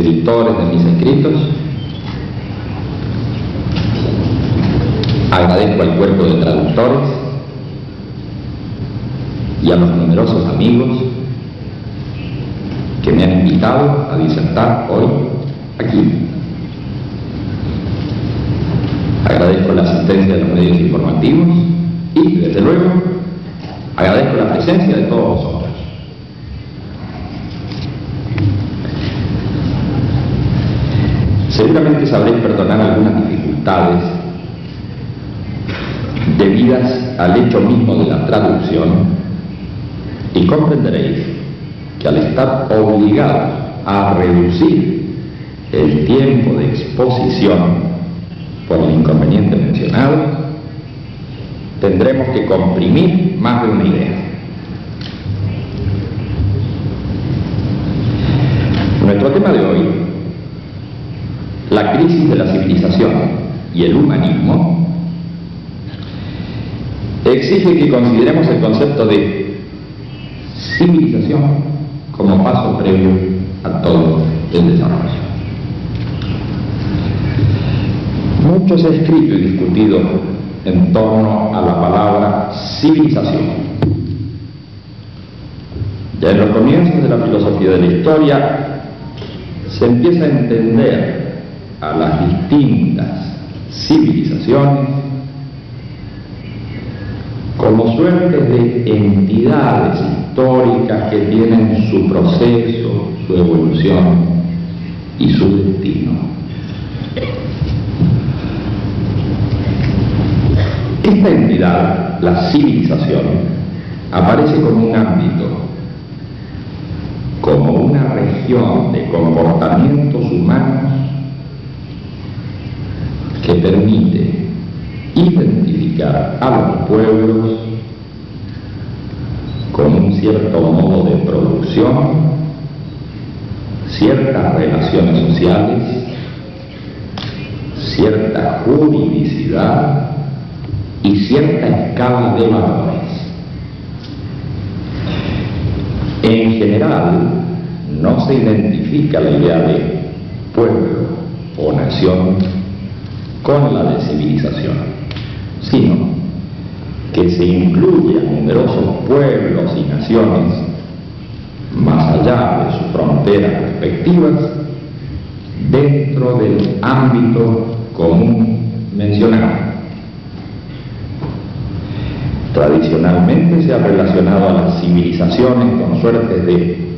editores de mis escritos. Agradezco al cuerpo de traductores y a los numerosos amigos que me han invitado a disertar hoy aquí. Agradezco la asistencia de los medios informativos y, desde luego, agradezco la presencia de todos vosotros. Seguramente sabréis perdonar algunas dificultades debidas al hecho mismo de la traducción y comprenderéis que al estar obligados a reducir el tiempo de exposición por el inconveniente mencionado, tendremos que comprimir más de una idea. Nuestro tema de hoy, la crisis de la civilización y el humanismo, exige que consideremos el concepto de civilización como paso previo a todo el desarrollo. Mucho se ha escrito y discutido en torno a la palabra civilización. Ya en los comienzos de la filosofía de la historia se empieza a entender a las distintas civilizaciones como suertes de entidades históricas que tienen su proceso, su evolución y su destino. Esta entidad, la civilización, aparece como un ámbito, como una región de comportamientos humanos que permite identificar a los pueblos con un cierto modo de producción, ciertas relaciones sociales, cierta juridicidad y cierta escala de valores. En general, no se identifica la idea de pueblo o nación con la civilización, sino que se incluyen numerosos pueblos y naciones más allá de sus fronteras respectivas dentro del ámbito común mencionado. Tradicionalmente se ha relacionado a las civilizaciones con suertes de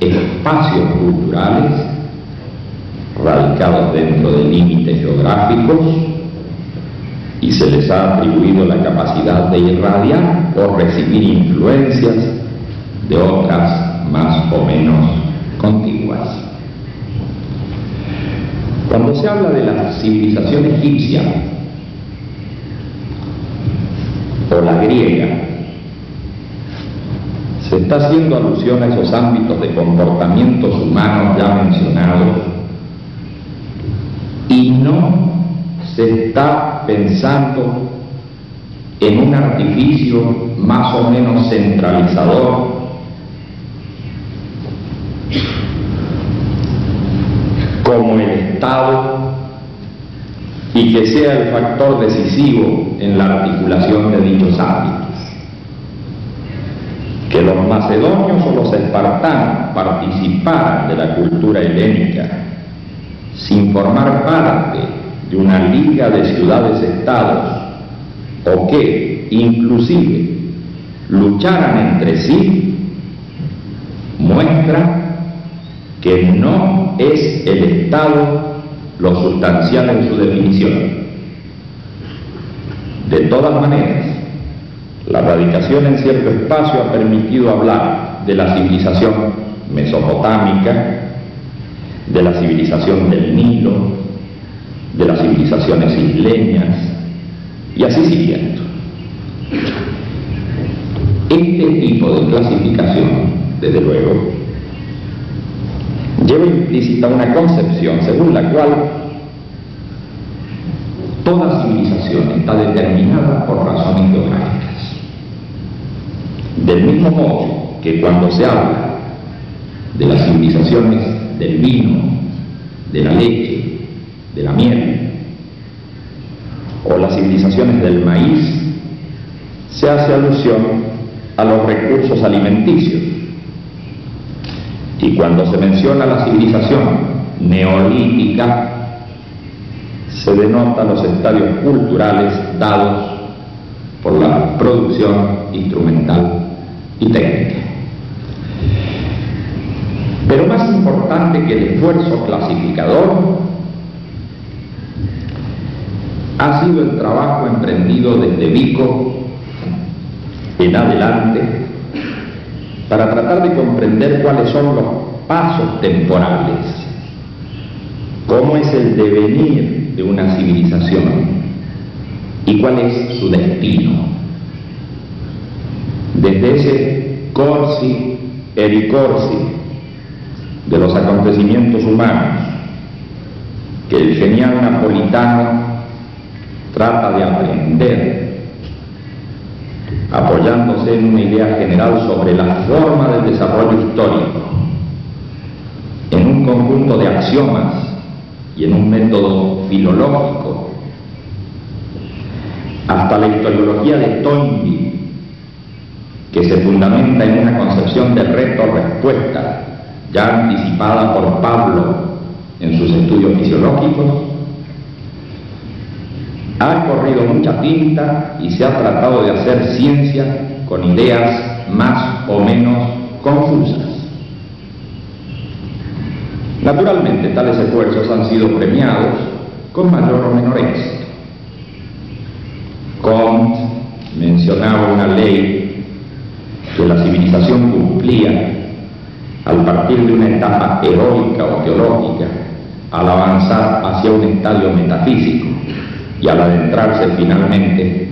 espacios culturales radicados dentro de límites geográficos y se les ha atribuido la capacidad de irradiar o recibir influencias de otras más o menos contiguas. Cuando se habla de la civilización egipcia o la griega, se está haciendo alusión a esos ámbitos de comportamientos humanos ya mencionados y no se está pensando en un artificio más o menos centralizador como el Estado y que sea el factor decisivo en la articulación de dichos ámbitos. Que los macedonios o los espartanos participaran de la cultura helénica sin formar parte de una liga de ciudades-estados o que inclusive lucharan entre sí, muestra que no es el Estado lo sustancial en su definición. De todas maneras, la radicación en cierto espacio ha permitido hablar de la civilización mesopotámica, de la civilización del Nilo, de las civilizaciones isleñas, Y así siguiendo. Este tipo de clasificación, desde luego, lleva implícita una concepción según la cual toda civilización está determinada por razones geográficas. Del mismo modo que cuando se habla de las civilizaciones del vino, de la leche, de la miel, o las civilizaciones del maíz, se hace alusión a los recursos alimenticios. Y cuando se menciona la civilización neolítica, se denota los estadios culturales dados por la producción instrumental y técnica. Pero más importante que el esfuerzo clasificador ha sido el trabajo emprendido desde Vico en adelante para tratar de comprender cuáles son los pasos temporales, cómo es el devenir de una civilización y cuál es su destino. Desde ese corsi e ricorsi de los acontecimientos humanos que el genial napolitano trata de aprender apoyándose en una idea general sobre la forma del desarrollo histórico, en un conjunto de axiomas y en un método filológico, hasta la historiología de Toynbee, que se fundamenta en una concepción de reto-respuesta ya anticipada por Pablo en sus estudios fisiológicos, ha corrido mucha tinta y se ha tratado de hacer ciencia con ideas más o menos confusas. Naturalmente, tales esfuerzos han sido premiados con mayor o menor éxito. Comte mencionaba una ley que la civilización cumplía al partir de una etapa heroica o teológica, al avanzar hacia un estadio metafísico y al adentrarse finalmente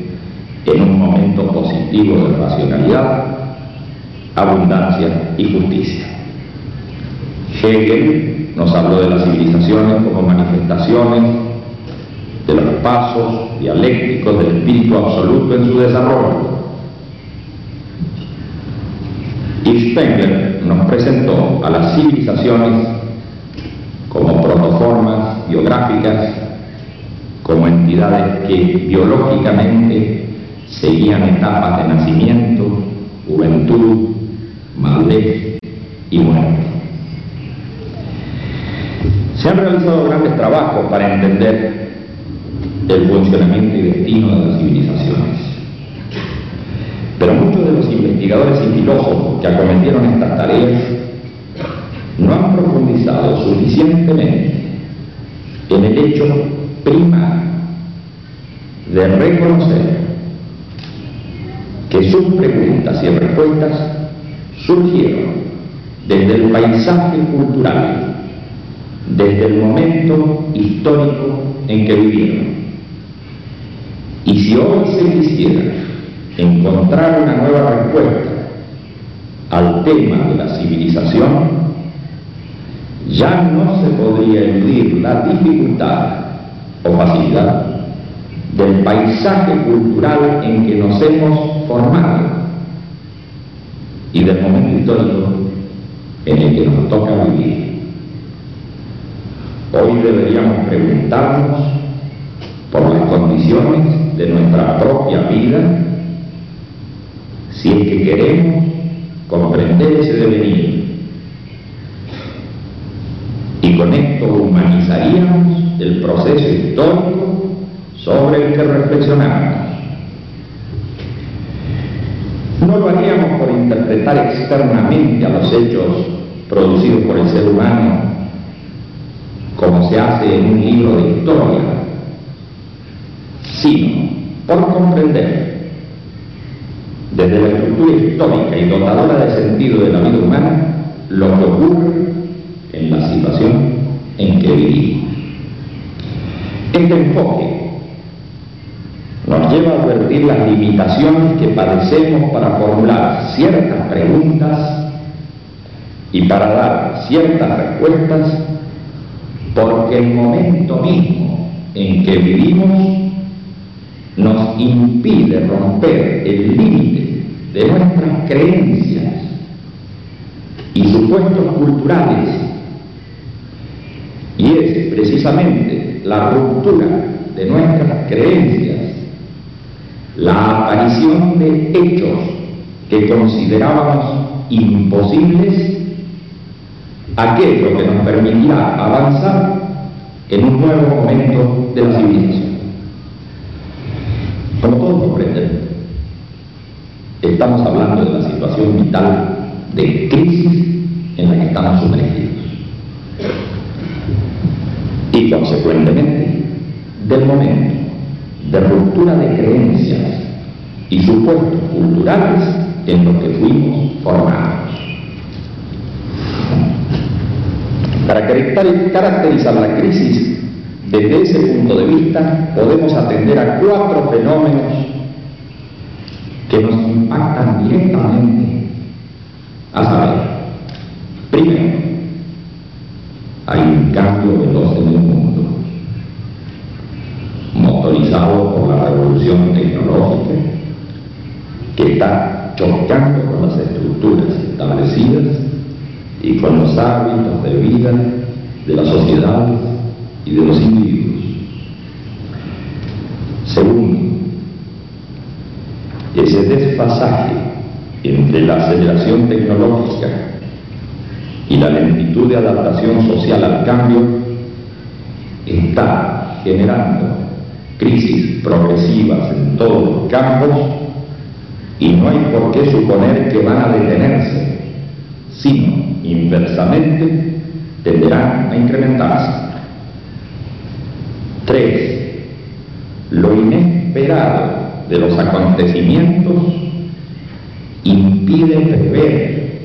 en un momento positivo de racionalidad, abundancia y justicia. Hegel nos habló de las civilizaciones como manifestaciones de los pasos dialécticos del espíritu absoluto en su desarrollo. Spengler nos presentó a las civilizaciones como protoformas biográficas como entidades que biológicamente seguían etapas de nacimiento, juventud, madurez y muerte. Se han realizado grandes trabajos para entender el funcionamiento y destino de las civilizaciones. Pero muchos de los investigadores y filósofos que acometieron estas tareas no han profundizado suficientemente en el hecho primario de reconocer que sus preguntas y respuestas surgieron desde el paisaje cultural, desde el momento histórico en que vivieron. Y si hoy se quisiera encontrar una nueva respuesta al tema de la civilización, ya no se podría eludir la dificultad o facilidad del paisaje cultural en que nos hemos formado y del momento histórico en el que nos toca vivir. Hoy deberíamos preguntarnos por las condiciones de nuestra propia vida si es que queremos comprender ese devenir. Y con esto humanizaríamos el proceso histórico sobre el que reflexionamos. No lo haríamos por interpretar externamente a los hechos producidos por el ser humano, como se hace en un libro de historia, sino por comprender desde la estructura histórica y dotadora de sentido de la vida humana lo que ocurre en la situación en que vivimos. Este enfoque nos lleva a advertir las limitaciones que padecemos para formular ciertas preguntas y para dar ciertas respuestas, porque el momento mismo en que vivimos impide romper el límite de nuestras creencias y supuestos culturales. Y es precisamente la ruptura de nuestras creencias, la aparición de hechos que considerábamos imposibles, aquello que nos permitirá avanzar en un nuevo momento de la civilización. Como todos comprenden, estamos hablando de la situación vital de crisis en la que estamos sumergidos. Y consecuentemente, del momento de ruptura de creencias y supuestos culturales en los que fuimos formados. Para caracterizar la crisis desde ese punto de vista, podemos atender a cuatro fenómenos que nos impactan directamente a saber, primero, hay un cambio veloz en el mundo, motorizado por la revolución tecnológica, que está chocando con las estructuras establecidas y con los hábitos de vida de las sociedades y de los individuos. Segundo, ese desfasaje entre la aceleración tecnológica y la lentitud de adaptación social al cambio está generando crisis progresivas en todos los campos y no hay por qué suponer que van a detenerse, sino inversamente tenderán a incrementarse. Tres, lo inesperado de los acontecimientos impide prever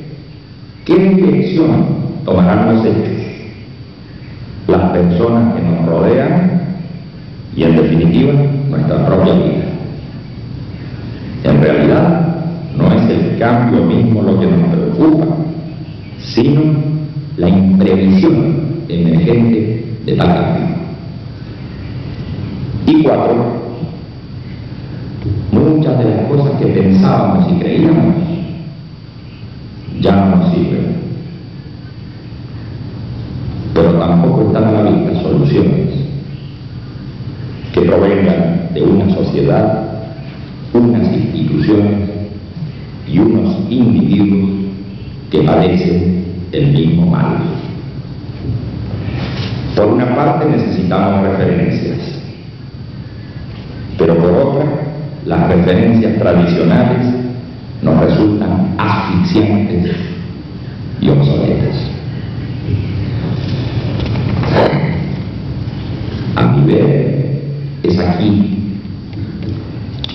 qué dirección tomarán los hechos, las personas que nos rodean y en definitiva nuestra propia vida. En realidad no es el cambio mismo lo que nos preocupa, sino la imprevisión emergente de tal cambio. Y cuatro, muchas de las cosas que pensábamos y creíamos ya no nos sirven. Pero tampoco están a la vista soluciones que provengan de una sociedad, unas instituciones y unos individuos que padecen el mismo mal. Por una parte necesitamos referencias, pero por otra, las referencias tradicionales nos resultan asfixiantes y obsoletas. A mi ver, es aquí,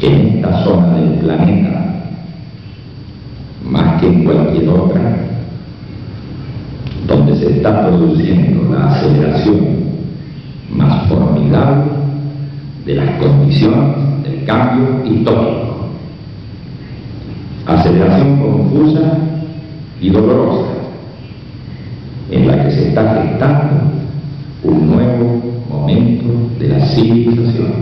en esta zona del planeta, más que en cualquier otra, donde se está produciendo la aceleración más formidable de las condiciones del cambio histórico. Aceleración confusa y dolorosa, en la que se está gestando un nuevo momento de la civilización.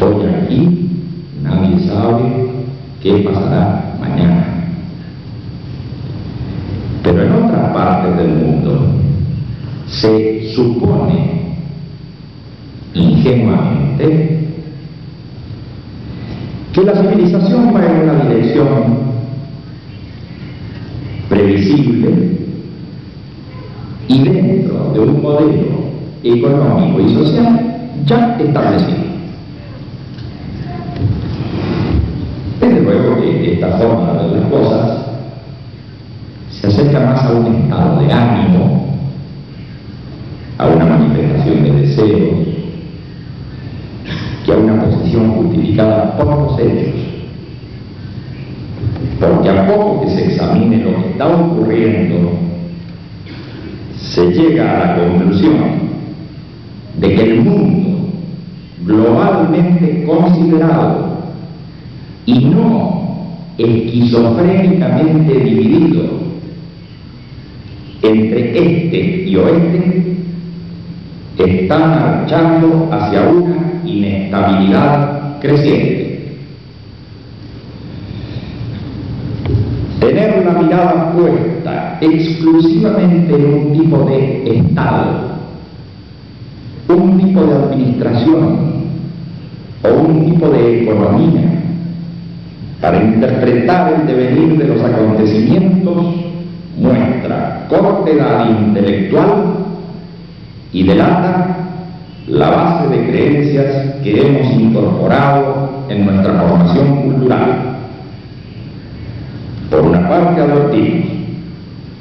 Hoy aquí nadie sabe qué pasará mañana. Pero en otras partes del mundo se supone ingenuamente que la civilización va en una dirección previsible y dentro de un modelo económico y social ya establecido. Desde luego que esta forma de las cosas se acerca más a un estado de ánimo, a poco que se examine lo que está ocurriendo, se llega a la conclusión de que el mundo globalmente considerado y no esquizofrénicamente dividido entre este y oeste, está marchando hacia una inestabilidad creciente. Tener la mirada puesta exclusivamente en un tipo de Estado, un tipo de administración o un tipo de economía para interpretar el devenir de los acontecimientos muestra cortedad intelectual y delata la base de creencias que hemos incorporado en nuestra formación cultural. Por una parte advertimos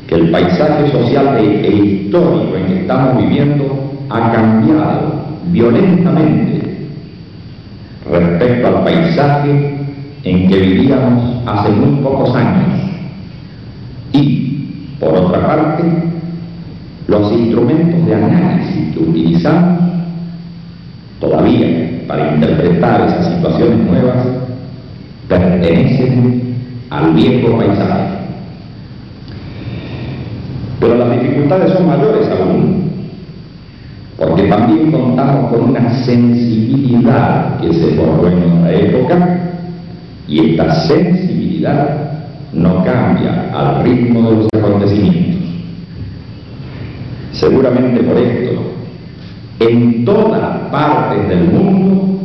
que el paisaje social e histórico en que estamos viviendo ha cambiado violentamente respecto al paisaje en que vivíamos hace muy pocos años. Y, por otra parte, los instrumentos de análisis que utilizamos todavía para interpretar esas situaciones nuevas pertenecen al viejo paisaje. Pero las dificultades son mayores aún, porque también contamos con una sensibilidad que se formó en nuestra época y esta sensibilidad no cambia al ritmo de los acontecimientos. Seguramente por esto, en todas partes del mundo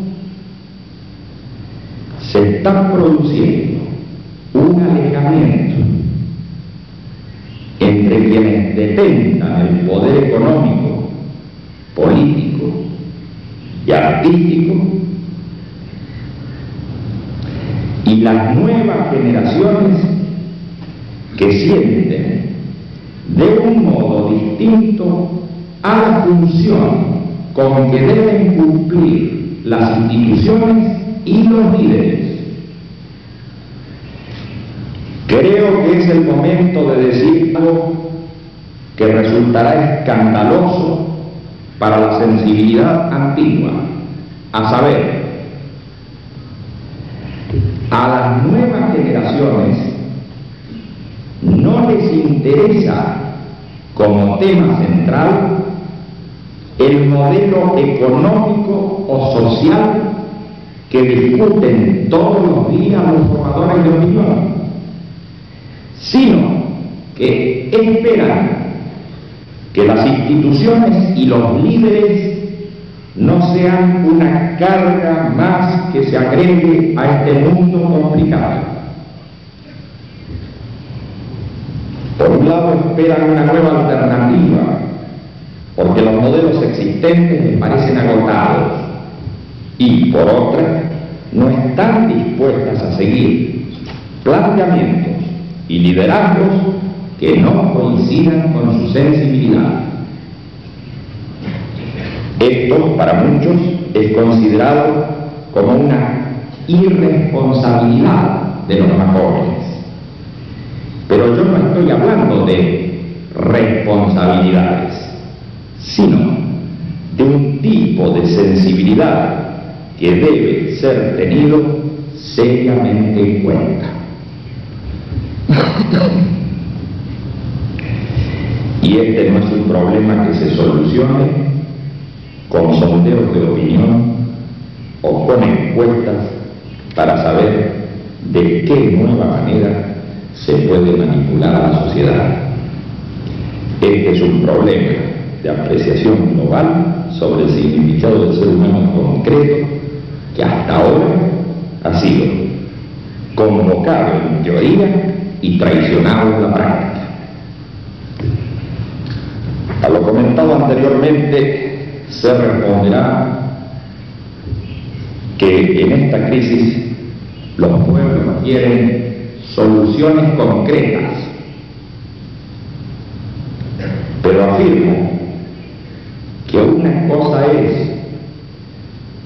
se está produciendo un alejamiento entre quienes detentan el poder económico, político y artístico y las nuevas generaciones que sienten de un modo distinto a la función con que deben cumplir las instituciones y los líderes. Creo que es el momento de decir algo que resultará escandaloso para la sensibilidad antigua, a saber, a las nuevas generaciones no les interesa como tema central el modelo económico o social que discuten todos los días los formadores de opinión, sino que esperan que las instituciones y los líderes no sean una carga más que se agregue a este mundo complicado. Por un lado esperan una nueva alternativa, porque los modelos existentes les parecen agotados, y por otra, no están dispuestas a seguir planteamientos y liderazgos que no coincidan con su sensibilidad. Esto, para muchos, es considerado como una irresponsabilidad de los más jóvenes. Pero yo no estoy hablando de responsabilidades, sino de un tipo de sensibilidad que debe ser tenido seriamente en cuenta. Y este no es un problema que se solucione con sondeos de opinión o con encuestas para saber de qué nueva manera se puede manipular a la sociedad. Este es un problema de apreciación global sobre el significado del ser humano concreto que hasta ahora ha sido convocado en teoría y traicionado en la práctica. A lo comentado anteriormente, se responderá que en esta crisis los pueblos quieren soluciones concretas, pero afirmo que una cosa es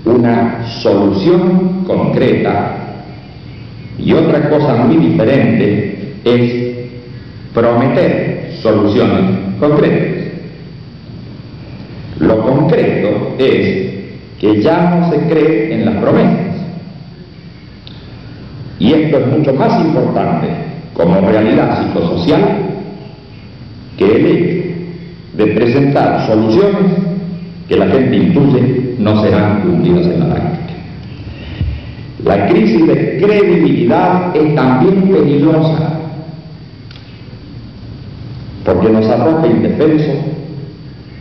una solución concreta y otra cosa muy diferente es prometer soluciones concretas. Lo concreto es que ya no se cree en las promesas. Y esto es mucho más importante como realidad psicosocial que el hecho de presentar soluciones que la gente intuye no serán cumplidas en la práctica. La crisis de credibilidad es también peligrosa porque nos arroja indefenso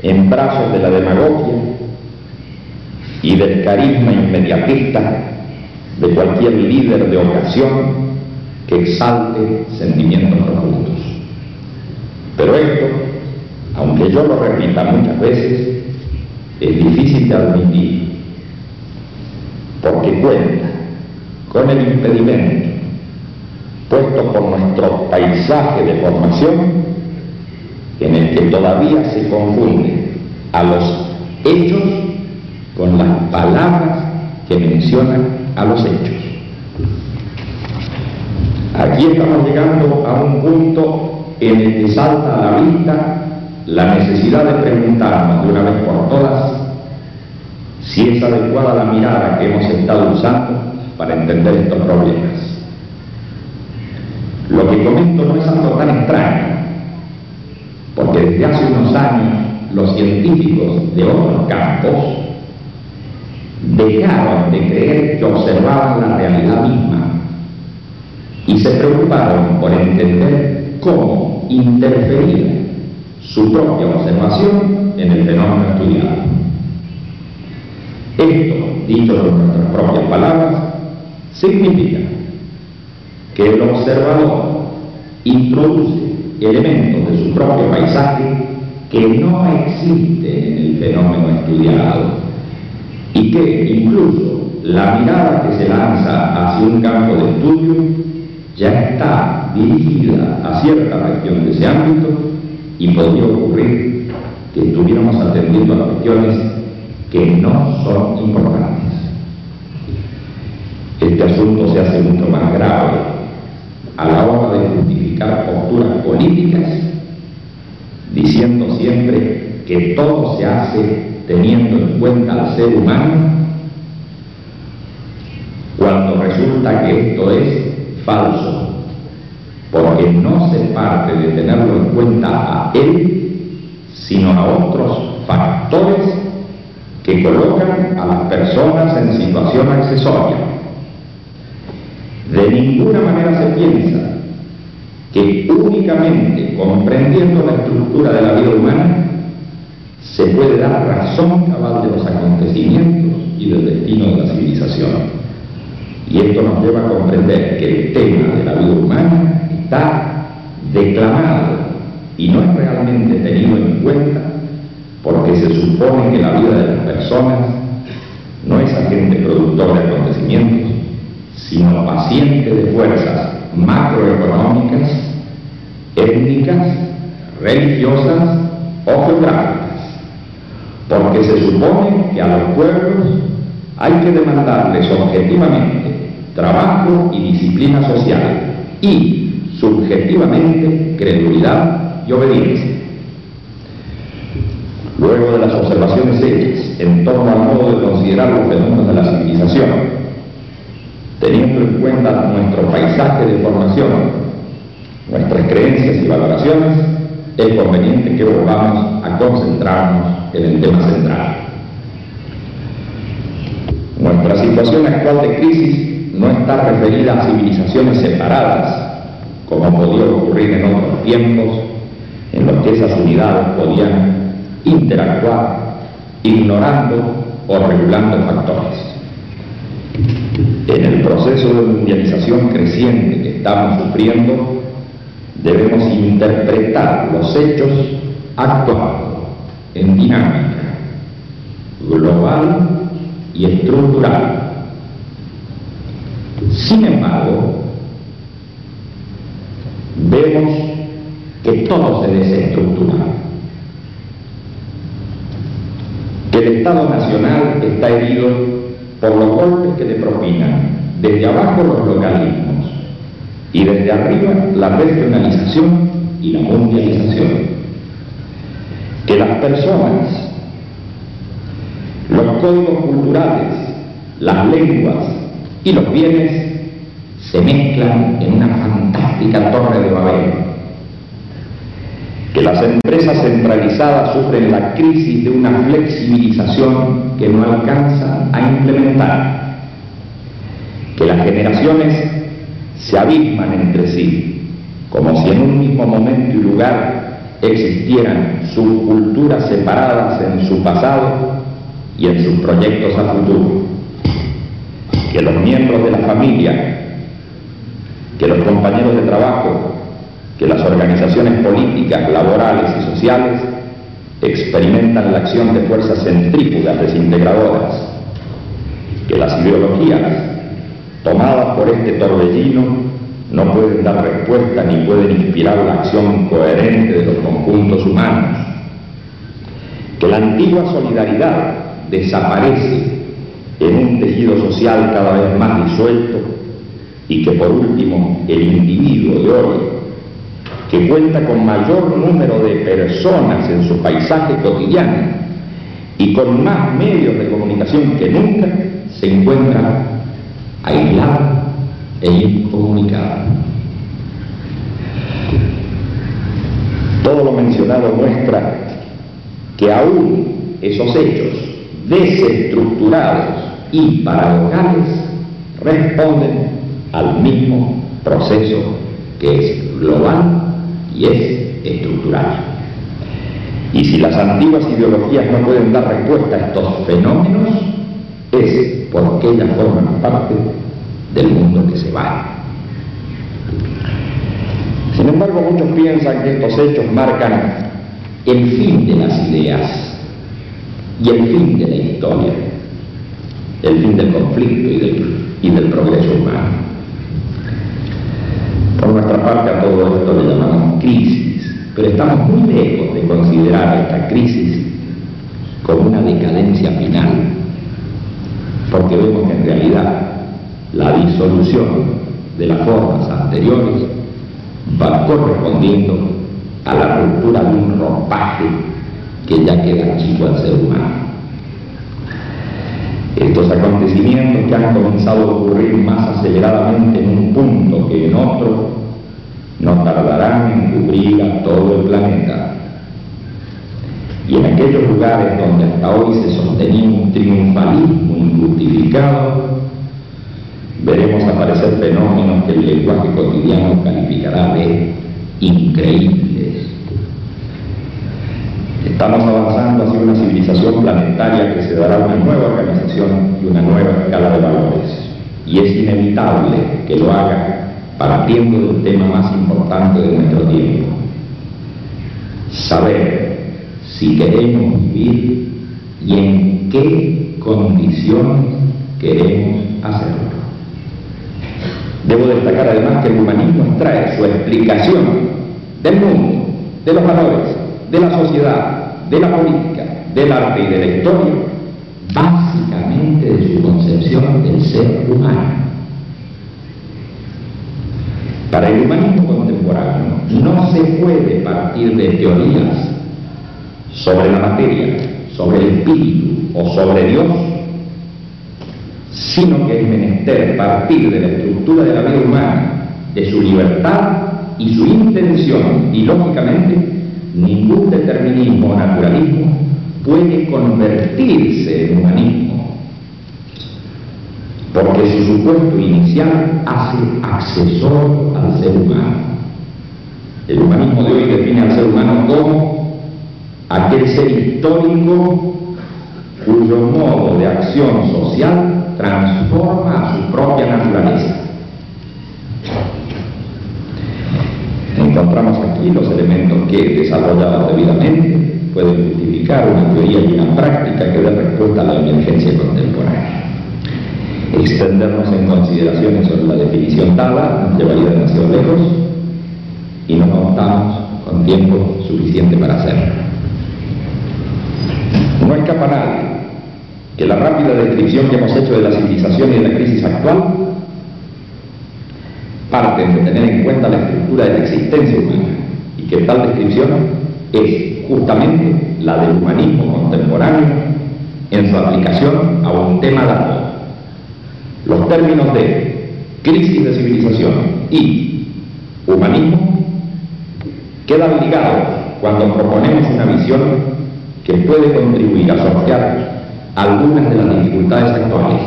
en brazos de la demagogia y del carisma inmediatista de cualquier líder de ocasión que exalte sentimientos profundos. Pero esto, aunque yo lo repita muchas veces, es difícil de admitir, porque cuenta con el impedimento puesto por nuestro paisaje de formación que todavía se confunde a los hechos con las palabras que mencionan a los hechos. Aquí estamos llegando a un punto en el que salta a la vista la necesidad de preguntarnos de una vez por todas si es adecuada la mirada que hemos estado usando para entender estos problemas. Lo que comento no es algo tan extraño, porque desde hace unos años los científicos de otros campos dejaron de creer que observaban la realidad misma y se preocuparon por entender cómo interfería su propia observación en el fenómeno estudiado. Esto, dicho con nuestras propias palabras, significa que el observador introduce elementos de su propio paisaje que no existen en el fenómeno estudiado y que incluso la mirada que se lanza hacia un campo de estudio ya está dirigida a cierta región de ese ámbito y podría ocurrir que estuviéramos atendiendo a cuestiones que no son importantes. Este asunto se hace mucho más grave a la hora de posturas políticas, diciendo siempre que todo se hace teniendo en cuenta al ser humano, cuando resulta que esto es falso, porque no se parte de tenerlo en cuenta a él, sino a otros factores que colocan a las personas en situación accesoria. De ninguna manera se piensa que únicamente comprendiendo la estructura de la vida humana se puede dar razón cabal de los acontecimientos y del destino de la civilización. Y esto nos lleva a comprender que el tema de la vida humana está declamado y no es realmente tenido en cuenta porque se supone que la vida de las personas no es agente productor de acontecimientos, sino paciente de fuerzas macroeconómicas, étnicas, religiosas o geográficas, porque se supone que a los pueblos hay que demandarles objetivamente trabajo y disciplina social y subjetivamente credulidad y obediencia. Luego de las observaciones hechas en torno al modo de considerar los fenómenos de la civilización, teniendo en cuenta nuestro paisaje de formación, nuestras creencias y valoraciones, es conveniente que volvamos a concentrarnos en el tema central. Nuestra situación actual de crisis no está referida a civilizaciones separadas, como podía ocurrir en otros tiempos, en los que esas unidades podían interactuar ignorando o regulando factores. En el proceso de mundialización creciente que estamos sufriendo, debemos interpretar los hechos actuando en dinámica global y estructural. Sin embargo, vemos que todo se desestructura El Estado Nacional está herido por los golpes que le propinan desde abajo los localismos y desde arriba la regionalización y la mundialización. Que las personas Los códigos culturales, las lenguas y los bienes se mezclan en una fantástica torre de Babel. Que las empresas centralizadas sufren la crisis de una flexibilización que no alcanza a implementar. Que las generaciones se abisman entre sí, como si en un mismo momento y lugar existieran subculturas separadas en su pasado y en sus proyectos a futuro. Que los miembros de la familia que los compañeros de trabajo, que las organizaciones políticas, laborales y sociales experimentan la acción de fuerzas centrífugas desintegradoras, que las ideologías tomadas por este torbellino no pueden dar respuesta ni pueden inspirar la acción coherente de los conjuntos humanos, que la antigua solidaridad desaparece en un tejido social cada vez más disuelto y que por último el individuo de hoy, que cuenta con mayor número de personas en su paisaje cotidiano y con más medios de comunicación que nunca, se encuentra aislado e incomunicado. Todo lo mencionado muestra que aún esos hechos desestructurados y paradojales responden al mismo proceso que es global y es estructural. Y si las antiguas ideologías no pueden dar respuesta a estos fenómenos, es porque ellas forman parte del mundo que se va. Sin embargo, muchos piensan que estos hechos marcan el fin de las ideas y el fin de la historia, el fin del conflicto y del, y del progreso humano. Por nuestra parte a todo esto le llamamos crisis, pero estamos muy lejos de considerar esta crisis como una decadencia final, porque vemos que en realidad la disolución de las formas anteriores va correspondiendo a la ruptura de un ropaje que ya queda chico al ser humano. Estos acontecimientos que han comenzado a ocurrir más aceleradamente en un punto que en otro, no tardarán en cubrir a todo el planeta. Y en aquellos lugares donde hasta hoy se sostenía un triunfalismo injustificado, veremos aparecer fenómenos que el lenguaje cotidiano calificará de increíbles. Estamos avanzando hacia una civilización planetaria que se dará una nueva organización y una nueva escala de valores. Y es inevitable que lo haga partiendo del tema más importante de nuestro tiempo. Saber si queremos vivir y en qué condiciones queremos hacerlo. Debo destacar además que el humanismo extrae su explicación del mundo, de los valores, de la sociedad, de la política, del arte y de la historia, básicamente de su concepción del ser humano. Para el humanismo contemporáneo no se puede partir de teorías sobre la materia, sobre el espíritu o sobre Dios, sino que es menester partir de la estructura de la vida humana, de su libertad y su intención, y lógicamente ningún determinismo o naturalismo puede convertirse en humanismo, porque su supuesto inicial hace accesor al ser humano. El humanismo de hoy define al ser humano como aquel ser histórico cuyo modo de acción social transforma a su propia naturaleza. Encontramos aquí los elementos que, desarrollados debidamente, pueden justificar una teoría y una práctica que dé respuesta a la emergencia contemporánea. Extendernos en consideraciones sobre la definición dada nos llevaría demasiado lejos y no contamos con tiempo suficiente para hacerlo. No escapa nadie que la rápida descripción que hemos hecho de la civilización y de la crisis actual parten de tener en cuenta la estructura de la existencia humana y que tal descripción es justamente la del humanismo contemporáneo en su aplicación a un tema dado. Los términos de crisis de civilización y humanismo quedan ligados cuando proponemos una visión que puede contribuir a sortear algunas de las dificultades actuales.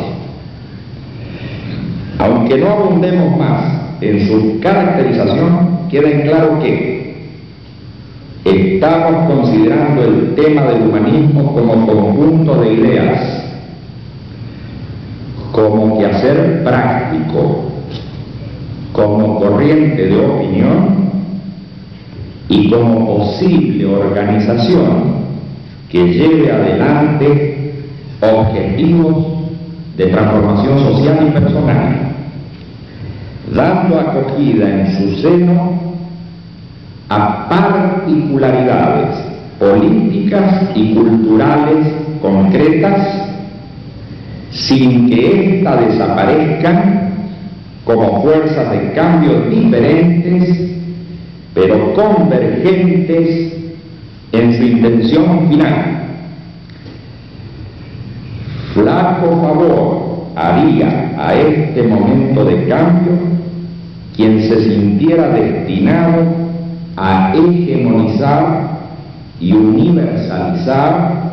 Aunque no abundemos más en su caracterización, queda en claro que estamos considerando el tema del humanismo como conjunto de ideas, como quehacer práctico, como corriente de opinión y como posible organización que lleve adelante objetivos de transformación social y personal, dando acogida en su seno a particularidades políticas y culturales concretas sin que éstas desaparezcan como fuerzas de cambio diferentes, pero convergentes en su intención final. Flaco favor haría a este momento de cambio quien se sintiera destinado a hegemonizar y universalizar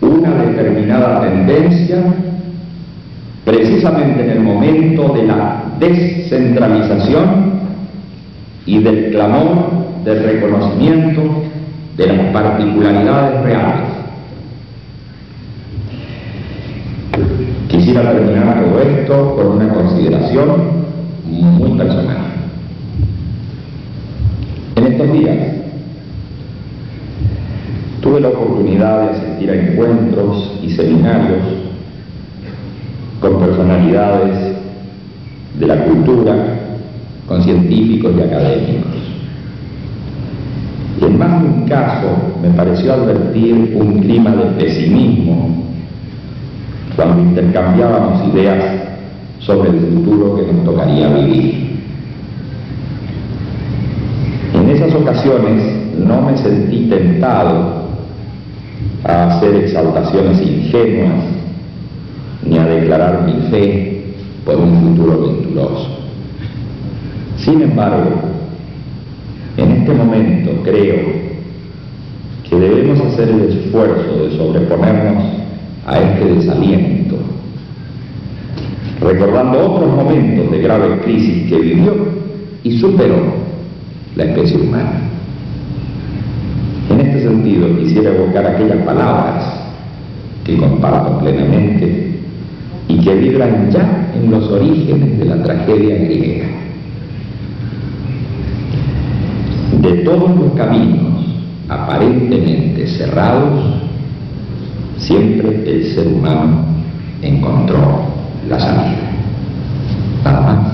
una determinada tendencia precisamente en el momento de la descentralización y del clamor del reconocimiento de las particularidades reales. Quisiera terminar todo esto con una consideración muy personal estos días tuve la oportunidad de asistir a encuentros y seminarios con personalidades de la cultura, con científicos y académicos. Y en más de un caso me pareció advertir un clima de pesimismo cuando intercambiábamos ideas sobre el futuro que nos tocaría vivir. En esas ocasiones no me sentí tentado a hacer exaltaciones ingenuas ni a declarar mi fe por un futuro venturoso. Sin embargo, este momento creo que debemos hacer el esfuerzo de sobreponernos a este desaliento, recordando otros momentos de grave crisis que vivió y superó la especie humana. En este sentido quisiera evocar aquellas palabras que comparto plenamente y que vibran ya en los orígenes de la tragedia griega. De todos los caminos aparentemente cerrados, siempre el ser humano encontró la salida. Nada más.